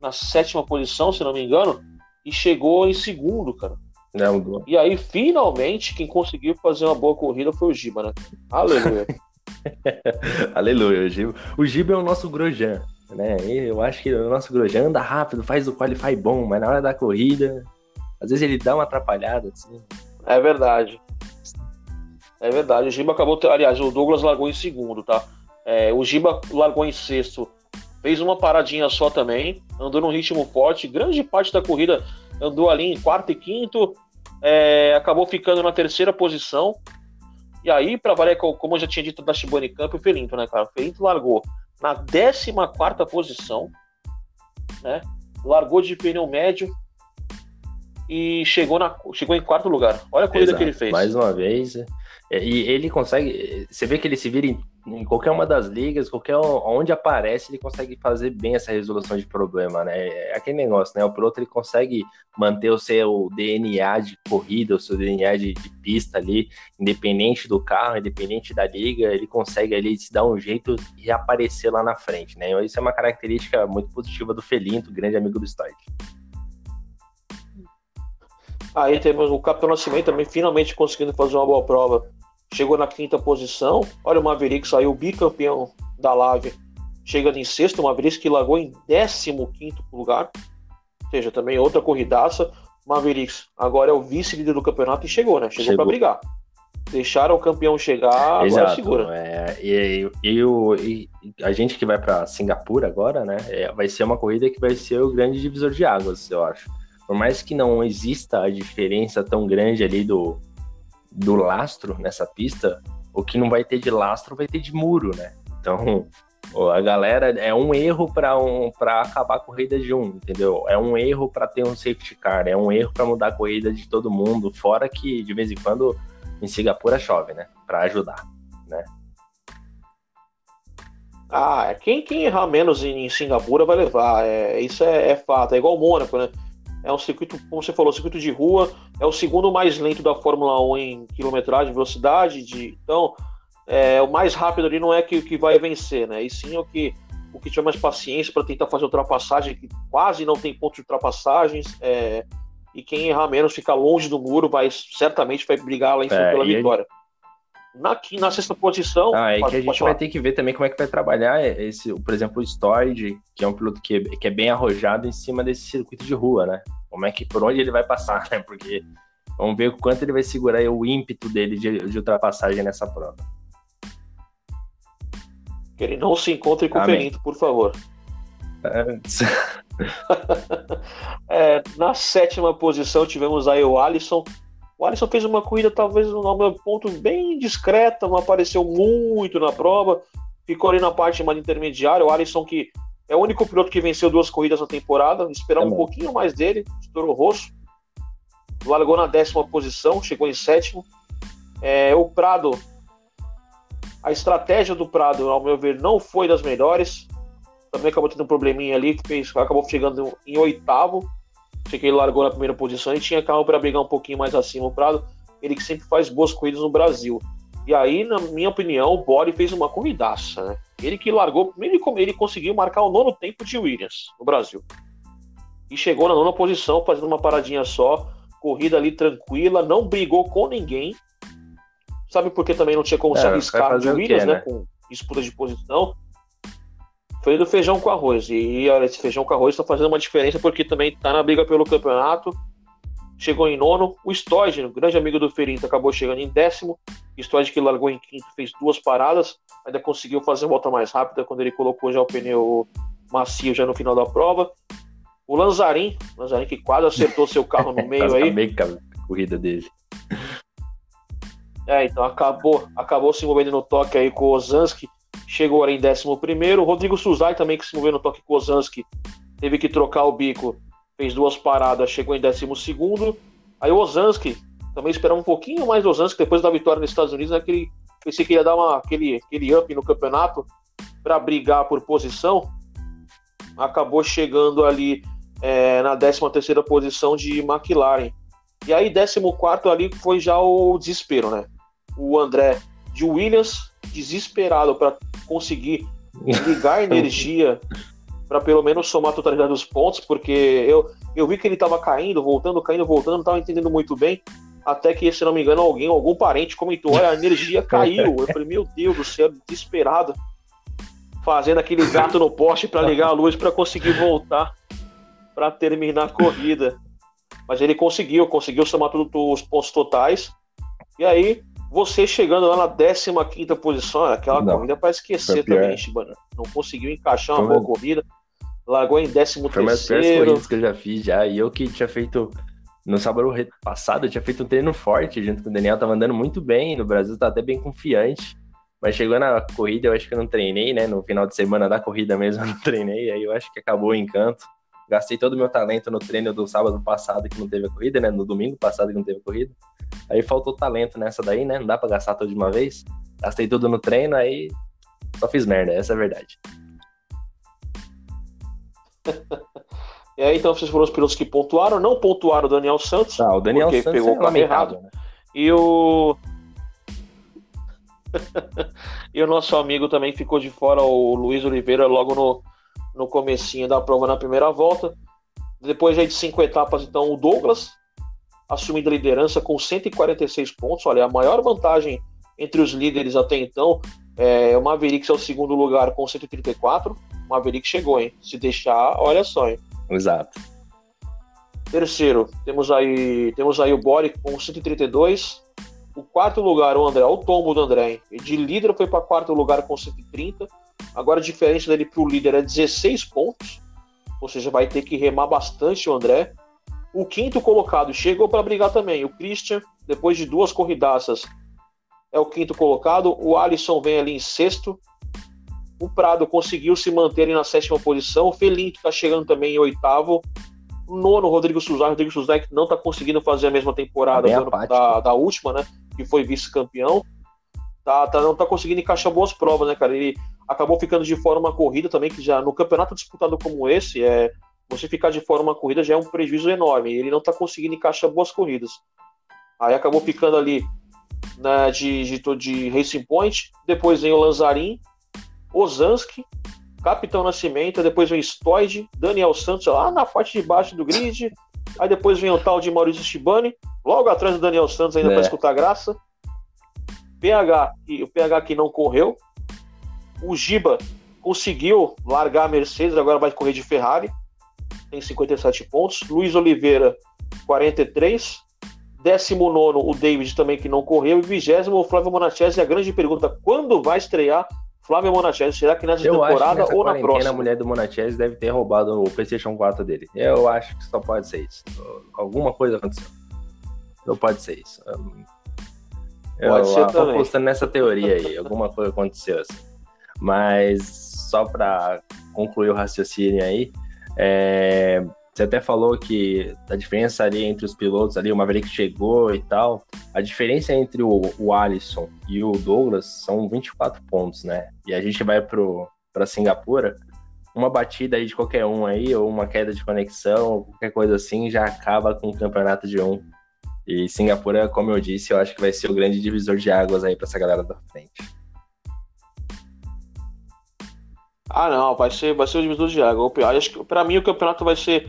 na sétima posição, se não me engano, e chegou em segundo, cara. Não, e aí, finalmente, quem conseguiu fazer uma boa corrida foi o Giba, né? Aleluia. Aleluia, o Giba. O Giba é o nosso Grosjean, né? Eu acho que o nosso Grosjean anda rápido, faz o qualify bom, mas na hora da corrida, às vezes ele dá uma atrapalhada, assim. É verdade. É verdade. O Giba acabou. Aliás, o Douglas largou em segundo, tá? É, o Giba largou em sexto fez uma paradinha só também, andou num ritmo forte, grande parte da corrida andou ali em quarto e quinto, é, acabou ficando na terceira posição. E aí, para valer, como eu já tinha dito da Shibane Camp, o Felinto, né, cara? O Felinto largou na 14 posição, né? Largou de pneu médio e chegou, na, chegou em quarto lugar. Olha a corrida Exato. que ele fez. Mais uma vez. É, e ele consegue. Você vê que ele se vira em em qualquer uma das ligas, qualquer onde aparece, ele consegue fazer bem essa resolução de problema, né? É aquele negócio, né? O piloto ele consegue manter o seu DNA de corrida, o seu DNA de, de, pista ali, independente do carro, independente da liga, ele consegue ali se dar um jeito e reaparecer lá na frente, né? Isso é uma característica muito positiva do Felinto, grande amigo do Stoic. Aí temos o Capitão Nascimento também finalmente conseguindo fazer uma boa prova chegou na quinta posição. Olha o Maverick, saiu bicampeão da Lave, chegando em sexto. O Maverick que largou em 15 lugar, ou seja, também outra corridaça. Mavericks agora é o vice-líder do campeonato e chegou, né? Chegou, chegou. para brigar. Deixaram o campeão chegar, Exato, agora segura. É, e, e, e, e, a gente que vai para Singapura agora, né? É, vai ser uma corrida que vai ser o grande divisor de águas, eu acho. Por mais que não exista a diferença tão grande ali do, do lastro nessa pista, o que não vai ter de lastro vai ter de muro, né? Então, a galera é um erro para um, para acabar a corrida de um, entendeu? É um erro para ter um safety car, é um erro para mudar a corrida de todo mundo, fora que de vez em quando em Singapura chove, né? Para ajudar, né? Ah, é, quem, quem errar menos em, em Singapura vai levar, é, isso é, é fato, é igual o Mônaco, né? É um circuito, como você falou, circuito de rua, é o segundo mais lento da Fórmula 1 em quilometragem, velocidade, de, então é, o mais rápido ali não é que, que vai vencer, né? E sim o que o que tiver mais paciência para tentar fazer ultrapassagem, que quase não tem ponto de ultrapassagens, é, e quem errar menos ficar longe do muro vai certamente vai brigar lá em cima é, pela vitória. Ele... Na, na sexta posição. Ah, é pode, que a gente vai ter que ver também como é que vai trabalhar esse, por exemplo, o Storage, que é um piloto que, que é bem arrojado em cima desse circuito de rua, né? Como é que por onde ele vai passar, né? Porque vamos ver o quanto ele vai segurar o ímpeto dele de, de ultrapassagem nessa prova. Que ele não se encontre com Amém. o Ferinto, por favor. É... é, na sétima posição tivemos aí o Alisson. O Alisson fez uma corrida, talvez, no meu ponto, bem discreta, não apareceu muito na prova, ficou ali na parte mais intermediária. O Alisson, que é o único piloto que venceu duas corridas na temporada, esperava é um pouquinho mais dele, estourou o rosto. Largou na décima posição, chegou em sétimo. É, o Prado a estratégia do Prado, ao meu ver, não foi das melhores. Também acabou tendo um probleminha ali, que fez, acabou chegando em oitavo. Achei que ele largou na primeira posição e tinha carro para brigar um pouquinho mais acima. O Prado, ele que sempre faz boas corridas no Brasil. E aí, na minha opinião, o Body fez uma corridaça, né? Ele que largou, ele, ele conseguiu marcar o nono tempo de Williams no Brasil. E chegou na nona posição, fazendo uma paradinha só, corrida ali tranquila, não brigou com ninguém, Sabe por que também não tinha como é, se arriscar de Williams, né? né? Com disputa de posição. Foi do feijão com arroz. E olha, esse feijão com arroz está fazendo uma diferença porque também está na briga pelo campeonato. Chegou em nono. O Stoyd, grande amigo do Ferinto, acabou chegando em décimo. Stoyd que largou em quinto, fez duas paradas. Ainda conseguiu fazer a volta mais rápida quando ele colocou já o pneu macio já no final da prova. O Lanzarin, Lanzarin que quase acertou seu carro no meio aí. Meio a corrida dele. É, então acabou, acabou se envolvendo no toque aí com o Ozanski, chegou ali em 11 primeiro. Rodrigo Suzai também que se envolveu no toque com o Ozanski, teve que trocar o bico, fez duas paradas, chegou em 12 segundo. Aí o Ozanski, também esperava um pouquinho mais do Ozanski, depois da vitória nos Estados Unidos, naquele, né, pensei que ia dar uma, aquele, aquele up no campeonato para brigar por posição. Acabou chegando ali é, na 13 terceira posição de McLaren. E aí, 14 ali foi já o desespero, né? o André de Williams, desesperado para conseguir ligar energia para pelo menos somar a totalidade dos pontos, porque eu, eu vi que ele estava caindo, voltando, caindo, voltando, não estava entendendo muito bem, até que, se não me engano, alguém, algum parente comentou, olha, a energia caiu. Eu falei, meu Deus do céu, desesperado, fazendo aquele gato no poste para ligar a luz para conseguir voltar para terminar a corrida. Mas ele conseguiu, conseguiu somar todos os pontos totais. E aí, você chegando lá na 15 posição, aquela não, corrida para esquecer também, Shibana. Não conseguiu encaixar uma boa corrida, largou em 13 Foi uma das piores corridas que eu já fiz já. E eu que tinha feito. No sábado passado, eu tinha feito um treino forte junto com o Daniel, tava andando muito bem. No Brasil, tá até bem confiante. Mas chegou na corrida, eu acho que eu não treinei, né? No final de semana da corrida mesmo, eu não treinei. Aí eu acho que acabou o encanto. Gastei todo o meu talento no treino do sábado passado que não teve a corrida, né? No domingo passado que não teve a corrida. Aí faltou talento nessa daí, né? Não dá pra gastar tudo de uma vez. Gastei tudo no treino, aí só fiz merda, essa é a verdade. e aí, então, vocês foram os pilotos que pontuaram, não pontuaram o Daniel Santos. Ah, o Daniel Santos pegou é o carro errado. Né? E o. e o nosso amigo também ficou de fora, o Luiz Oliveira, logo no, no comecinho da prova na primeira volta. Depois aí de cinco etapas, então, o Douglas assumindo a liderança com 146 pontos. Olha, a maior vantagem entre os líderes até então é o Maverick é o segundo lugar com 134. O Maverick chegou, hein? Se deixar, olha só, hein? Exato. Terceiro, temos aí, temos aí o Boric com 132. O quarto lugar, o André, o tombo do André. Hein? De líder foi para quarto lugar com 130. Agora a diferença dele para o líder é 16 pontos, ou seja, vai ter que remar bastante o André. O quinto colocado chegou para brigar também. O Christian, depois de duas corridaças, é o quinto colocado. O Alisson vem ali em sexto. O Prado conseguiu se manter na sétima posição. O Felinto está chegando também em oitavo. O nono, Rodrigo Suzai. Rodrigo Suzai que não está conseguindo fazer a mesma temporada da, da, última, né? Que foi vice-campeão. Tá, tá, não está conseguindo encaixar boas provas, né, cara? Ele acabou ficando de fora uma corrida também, que já no campeonato disputado como esse, é, você ficar de fora uma corrida já é um prejuízo enorme. Ele não está conseguindo encaixar boas corridas. Aí acabou ficando ali né, de, de, de Racing Point, depois vem o Lanzarin, Ozanski, Capitão Nascimento, depois vem Stoid, Daniel Santos lá na parte de baixo do grid, Aí depois vem o tal de Maurício Shibani, logo atrás do Daniel Santos, ainda é. para escutar graça. PH, o PH que não correu. O Giba conseguiu largar a Mercedes, agora vai correr de Ferrari. Tem 57 pontos. Luiz Oliveira, 43. 19 o David também que não correu. E 20 o Flávio Monachese. E a grande pergunta: quando vai estrear Flávio Monachese? Será que nessa Eu temporada que ou na próxima? A mulher do Monachese deve ter roubado o PlayStation 4 dele. Eu acho que só pode ser isso. Alguma coisa aconteceu. Não pode ser isso. Eu, pode ser tô apostando nessa teoria aí. Alguma coisa aconteceu assim. Mas só para concluir o raciocínio aí, é, você até falou que a diferença ali entre os pilotos ali, o Maverick chegou e tal. A diferença entre o, o Alisson e o Douglas são 24 pontos, né? E a gente vai para Singapura, uma batida aí de qualquer um aí, ou uma queda de conexão, qualquer coisa assim, já acaba com o campeonato de um. E Singapura, como eu disse, eu acho que vai ser o grande divisor de águas aí para essa galera da frente. Ah, não, vai ser, vai ser o divisor de água. Acho que para mim o campeonato vai ser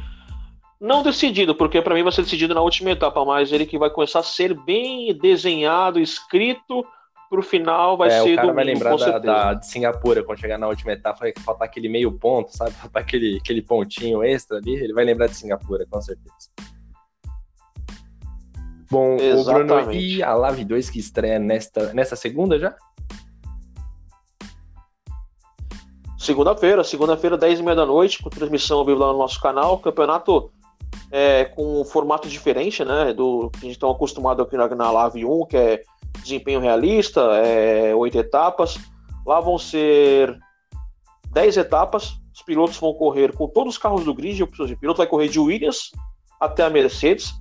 não decidido, porque para mim vai ser decidido na última etapa, mas ele que vai começar a ser bem desenhado, escrito pro final vai é, ser o cara vai lembrar da, da, de Singapura, quando chegar na última etapa, vai faltar aquele meio ponto, sabe? Faltar aquele, aquele pontinho extra ali, ele vai lembrar de Singapura, com certeza. Bom, Exatamente. o Bruno, e a Live 2 que estreia nesta, nesta segunda já? Segunda-feira, segunda-feira, 10 e meia da noite, com transmissão ao vivo lá no nosso canal. Campeonato é, com um formato diferente, né? Do que a gente está acostumado aqui na, na Live 1, que é desempenho realista, é, oito etapas. Lá vão ser 10 etapas. Os pilotos vão correr com todos os carros do grid. O piloto vai correr de Williams até a Mercedes.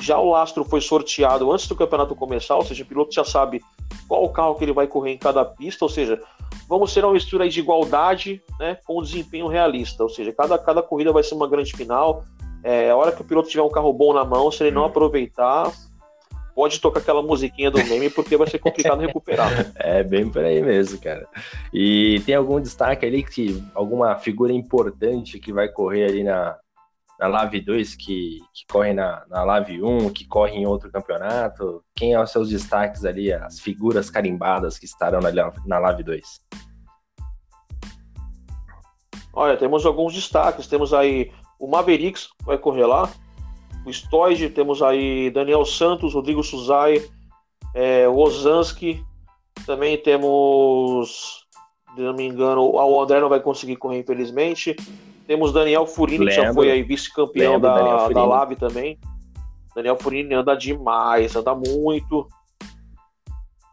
Já o lastro foi sorteado antes do campeonato começar, ou seja, o piloto já sabe qual o carro que ele vai correr em cada pista, ou seja, vamos ter uma mistura de igualdade né, com desempenho realista, ou seja, cada, cada corrida vai ser uma grande final. É, a hora que o piloto tiver um carro bom na mão, se ele não aproveitar, pode tocar aquela musiquinha do meme, porque vai ser complicado recuperar. É bem por aí mesmo, cara. E tem algum destaque ali que alguma figura importante que vai correr ali na, na Lave 2 que, que corre na, na Lave 1, que corre em outro campeonato? Quem são os seus destaques ali, as figuras carimbadas que estarão na, na Lave 2? Olha, temos alguns destaques. Temos aí o Mavericks, vai correr lá. O Stoid, temos aí Daniel Santos, Rodrigo Suzai, é, Ozanski. Também temos, se não me engano, o André não vai conseguir correr, infelizmente. Temos Daniel Furini, que já foi aí vice-campeão da, da Lave também. Daniel Furini anda demais, anda muito.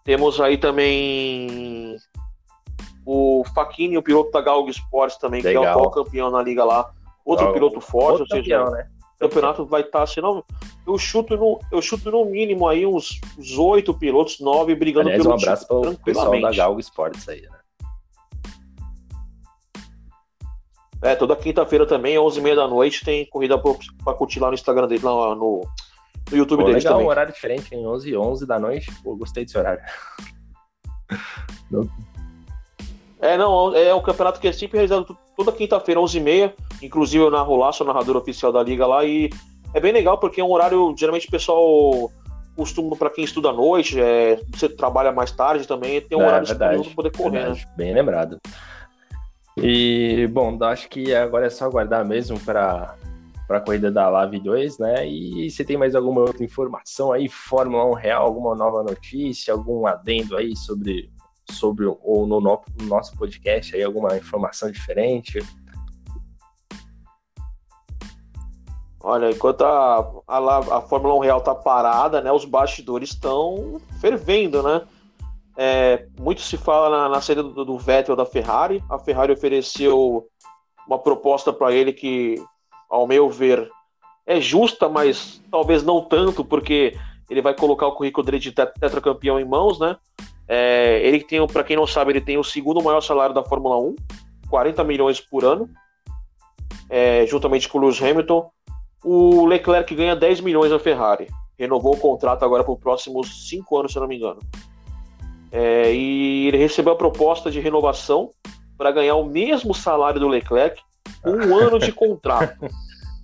Temos aí também o Faquini, o piloto da Galg Sports também, Legal. que é o atual campeão na liga lá. Outro piloto forte, ou seja, campeão, né? o campeonato vai estar assim, não, eu chuto no, eu chuto no mínimo aí uns oito pilotos, nove brigando Aliás, pelo um abraço para o pessoal da Galg Sports aí, né? É, toda quinta-feira também, 11h30 da noite, tem corrida pra curtir lá no Instagram dele, lá no, no YouTube Pô, deles legal, também. um horário diferente, em 11 h 11 da noite. Pô, gostei desse horário. É, não, é um campeonato que é sempre realizado toda quinta-feira, 11h30. Inclusive eu narro lá, sou narrador oficial da liga lá. E é bem legal porque é um horário, geralmente o pessoal costuma, para quem estuda à noite, é, você trabalha mais tarde também, tem um é, horário disponível para poder correr. Né? Bem lembrado. E, bom, acho que agora é só aguardar mesmo para para a corrida da Live 2, né? E se tem mais alguma outra informação aí, Fórmula 1 real, alguma nova notícia, algum adendo aí sobre, sobre ou no, no nosso podcast aí, alguma informação diferente? Olha, enquanto a, a, a Fórmula 1 real tá parada, né? Os bastidores estão fervendo, né? É, muito se fala na, na saída do, do, Vettel da Ferrari. A Ferrari ofereceu uma proposta para ele que, ao meu ver, é justa, mas talvez não tanto, porque ele vai colocar o currículo dele de tetracampeão em mãos, né? É, ele tem, para quem não sabe, ele tem o segundo maior salário da Fórmula 1, 40 milhões por ano, é, juntamente com o Lewis Hamilton. O Leclerc ganha 10 milhões na Ferrari. Renovou o contrato agora para os próximos 5 anos, se não me engano. É, e ele recebeu a proposta de renovação para ganhar o mesmo salário do Leclerc, um ano de contrato.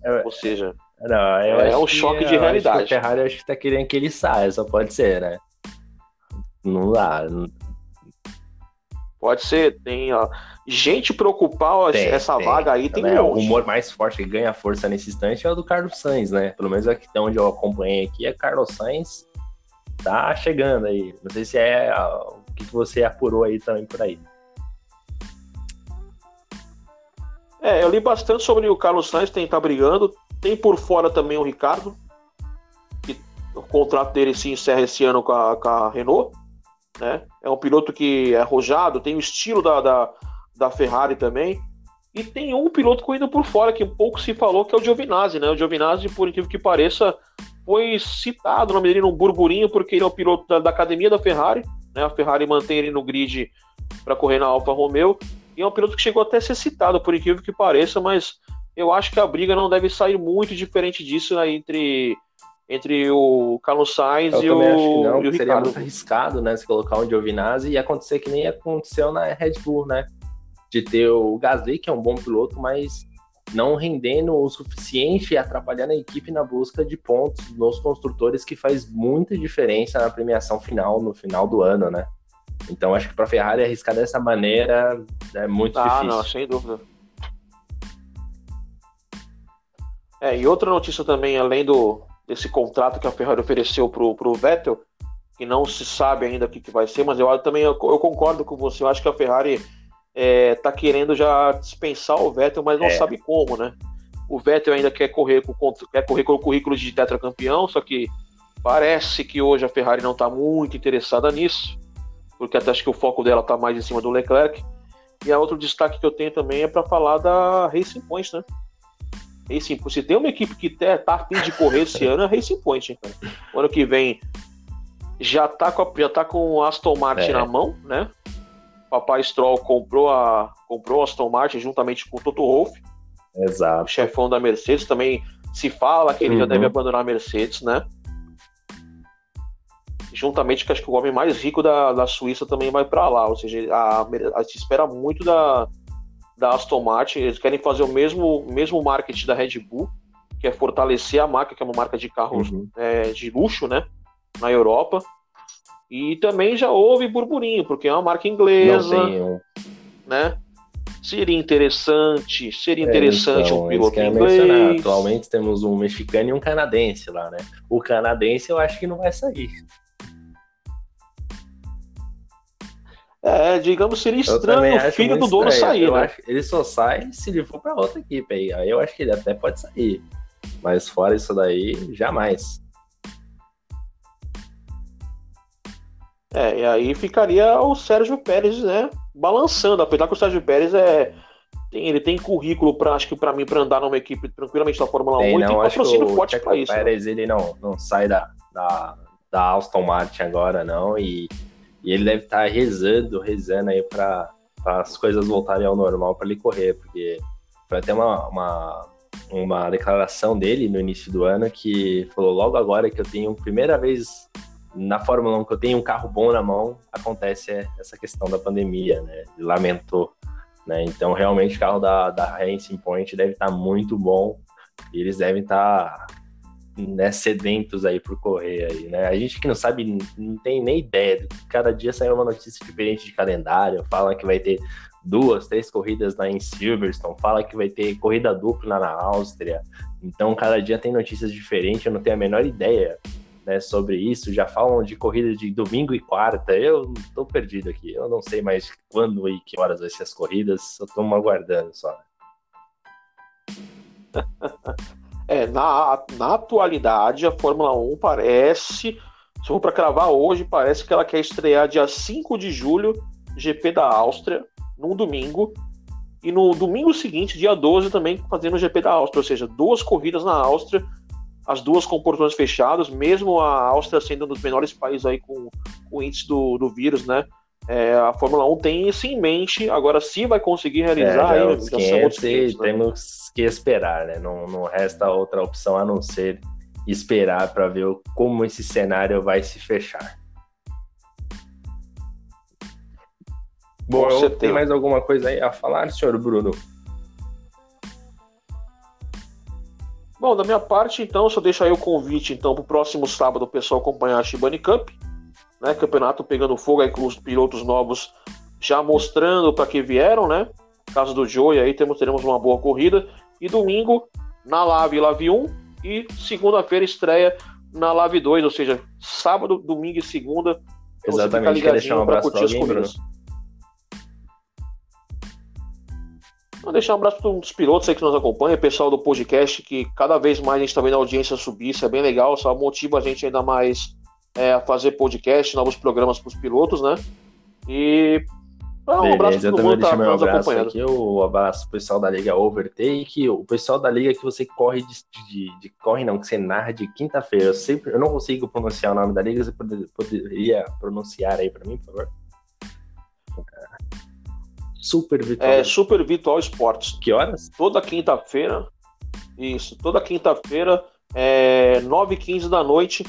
É, Ou seja, Não, é um choque de realidade. o Ferrari acho que tá querendo que ele saia, só pode ser, né? Não dá. Pode ser, tem ó, gente preocupar tem, essa tem. vaga aí, tem né? um O humor mais forte que ganha força nesse instante é o do Carlos Sainz, né? Pelo menos aqui onde eu acompanhei aqui, é Carlos Sainz tá chegando aí. Não sei se é o que você apurou aí também por aí. É, eu li bastante sobre o Carlos Sainz, tem tá brigando. Tem por fora também o Ricardo, que o contrato dele se encerra esse ano com a, com a Renault. Né? É um piloto que é arrojado, tem o estilo da, da, da Ferrari também. E tem um piloto correndo por fora, que um pouco se falou, que é o Giovinazzi, né? O Giovinazzi, por incrível que pareça, foi citado nome dele num burburinho, porque ele é o piloto da, da academia da Ferrari, né? A Ferrari mantém ele no grid para correr na Alfa Romeo. E é um piloto que chegou até a ser citado, por incrível que pareça, mas eu acho que a briga não deve sair muito diferente disso né, entre, entre o Carlos Sainz eu e o, não, e o Seria muito arriscado, né, se colocar um Giovinazzi e acontecer que nem aconteceu na Red Bull, né? De ter o Gasly, que é um bom piloto, mas não rendendo o suficiente e atrapalhando a equipe na busca de pontos nos construtores, que faz muita diferença na premiação final, no final do ano, né? Então acho que para a Ferrari arriscar dessa maneira é muito ah, difícil. Ah, não, sem dúvida. É, e outra notícia também, além do, desse contrato que a Ferrari ofereceu pro, pro Vettel, que não se sabe ainda o que, que vai ser, mas eu também eu, eu concordo com você, eu acho que a Ferrari é, tá querendo já dispensar o Vettel, mas não é. sabe como, né? O Vettel ainda quer correr com, quer correr com o currículo de tetracampeão, só que parece que hoje a Ferrari não está muito interessada nisso porque até acho que o foco dela está mais em cima do Leclerc. E a outro destaque que eu tenho também é para falar da Racing Point, né? Racing Point. Se tem uma equipe que tá, tá a fim de correr esse ano, é Racing Point, cara? O ano que vem já tá com, a, já tá com o Aston Martin é. na mão, né? Papai Stroll comprou a comprou a Aston Martin juntamente com o Toto Wolff. Exato. Chefão da Mercedes também se fala que ele uhum. já deve abandonar a Mercedes, né? juntamente com acho que o homem mais rico da, da Suíça também vai para lá. Ou seja, a, a, se espera muito da, da Aston Martin. Eles querem fazer o mesmo, mesmo marketing da Red Bull, que é fortalecer a marca, que é uma marca de carros uhum. é, de luxo, né? Na Europa. E também já houve burburinho, porque é uma marca inglesa, né? Seria interessante, seria é, interessante então, um piloto inglês. Mencionar. Atualmente temos um mexicano e um canadense lá, né? O canadense eu acho que não vai sair. É, digamos, seria estranho o filho do dono estranho. sair, eu né? Acho, ele só sai se ele for para outra equipe aí. Aí eu acho que ele até pode sair. Mas fora isso daí, jamais. É, e aí ficaria o Sérgio Pérez, né, balançando, apesar que o Sérgio Pérez é tem, ele tem currículo para acho que para mim para andar numa equipe tranquilamente da Fórmula tem, 1 não, e tem patrocínio forte para isso. O né? Pérez né? ele não não sai da, da da Aston Martin agora não e e ele deve estar tá rezando, rezando aí para as coisas voltarem ao normal para ele correr, porque foi até uma, uma, uma declaração dele no início do ano que falou logo agora que eu tenho primeira vez na Fórmula 1 que eu tenho um carro bom na mão, acontece essa questão da pandemia, né? Ele lamentou, né? Então realmente o carro da, da Racing Point deve estar tá muito bom e eles devem estar tá né, sedentos aí por correr aí, né? A gente que não sabe, não tem nem ideia. Cada dia sai uma notícia diferente de calendário. Fala que vai ter duas, três corridas lá em Silverstone. Fala que vai ter corrida dupla na Áustria. Então, cada dia tem notícias diferentes. Eu não tenho a menor ideia né, sobre isso. Já falam de corrida de domingo e quarta. Eu tô perdido aqui. Eu não sei mais quando e que horas vai ser as corridas. Eu tô aguardando só. É, na, na atualidade, a Fórmula 1 parece, se for para cravar hoje, parece que ela quer estrear dia 5 de julho, GP da Áustria, num domingo, e no domingo seguinte, dia 12, também fazendo o GP da Áustria, ou seja, duas corridas na Áustria, as duas com portões fechados, mesmo a Áustria sendo um dos menores países aí com, com o índice do, do vírus, né? É, a Fórmula 1 tem isso em mente, agora se vai conseguir realizar, é, já, aí, já 500, né? temos que esperar, né? Não, não resta outra opção a não ser esperar para ver como esse cenário vai se fechar. Bom, você tem mais alguma coisa aí a falar, senhor Bruno? Bom, da minha parte, então, só deixo aí o convite então para o próximo sábado o pessoal acompanhar a Shibani Cup, né? Campeonato pegando fogo aí com os pilotos novos já mostrando para que vieram, né? Caso do Joey aí temos, teremos uma boa corrida. E domingo na Live Live 1 e segunda-feira estreia na Live 2, ou seja, sábado, domingo e segunda. Exatamente, quer deixar um abraço para alguém, Bruno? Vou deixar um abraço para os pilotos aí que nos acompanham, pessoal do podcast, que cada vez mais a gente está vendo a audiência subir, isso é bem legal, só motiva a gente ainda mais é, a fazer podcast, novos programas para os pilotos, né? E ah, um abraço para todo mundo tá, meu abraço aqui, o abraço pro pessoal da Liga Overtake, o pessoal da Liga que você corre de, de, de corre não, que você narra de quinta-feira. Eu sempre, eu não consigo pronunciar o nome da Liga, você poderia pronunciar aí para mim, por favor? Super Virtual. É, Super Virtual Esportes. Que horas? Toda quinta-feira. Isso, toda quinta-feira, é, 9h15 da noite.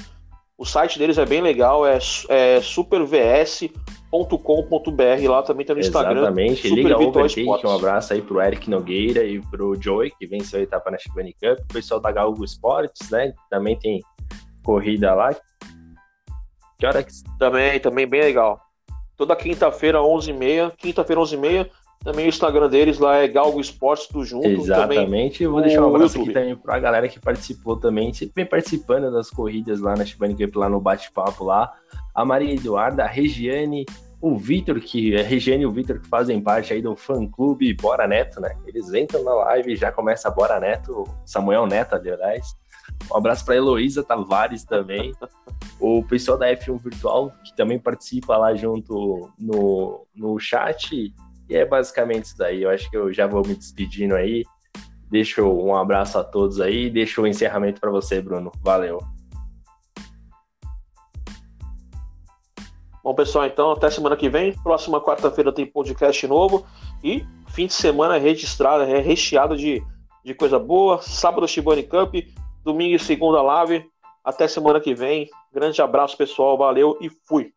O site deles é bem legal, é, é supervs.com.br. Lá também tem no Instagram. Exatamente, liga Overtake. Um abraço aí pro Eric Nogueira e pro Joey, que venceu a etapa na Shibani Cup. O pessoal da Galgo Sports, né? Também tem corrida lá. Que hora que... Também, também bem legal toda quinta-feira, 11h30. Quinta-feira, 11h30. Também o Instagram deles lá é Galgo Esportes do Junto. Exatamente. Eu vou deixar um abraço YouTube. aqui também pra galera que participou também. Sempre vem participando das corridas lá na Shibani Cup, lá no bate-papo lá. A Maria Eduarda, a Regiane, o Vitor, que é Regiane e o Vitor que fazem parte aí do fã clube Bora Neto, né? Eles entram na live e já começa Bora Neto, Samuel Neto, aliás. Um abraço para Heloísa Tavares também. o pessoal da F1 Virtual, que também participa lá junto no, no chat. E é basicamente isso daí. Eu acho que eu já vou me despedindo aí. Deixo um abraço a todos aí. Deixo o encerramento para você, Bruno. Valeu. Bom, pessoal, então até semana que vem. Próxima quarta-feira tem podcast novo. E fim de semana registrado, é recheado de, de coisa boa. Sábado, Shibani Cup. Domingo e segunda live. Até semana que vem. Grande abraço, pessoal. Valeu e fui.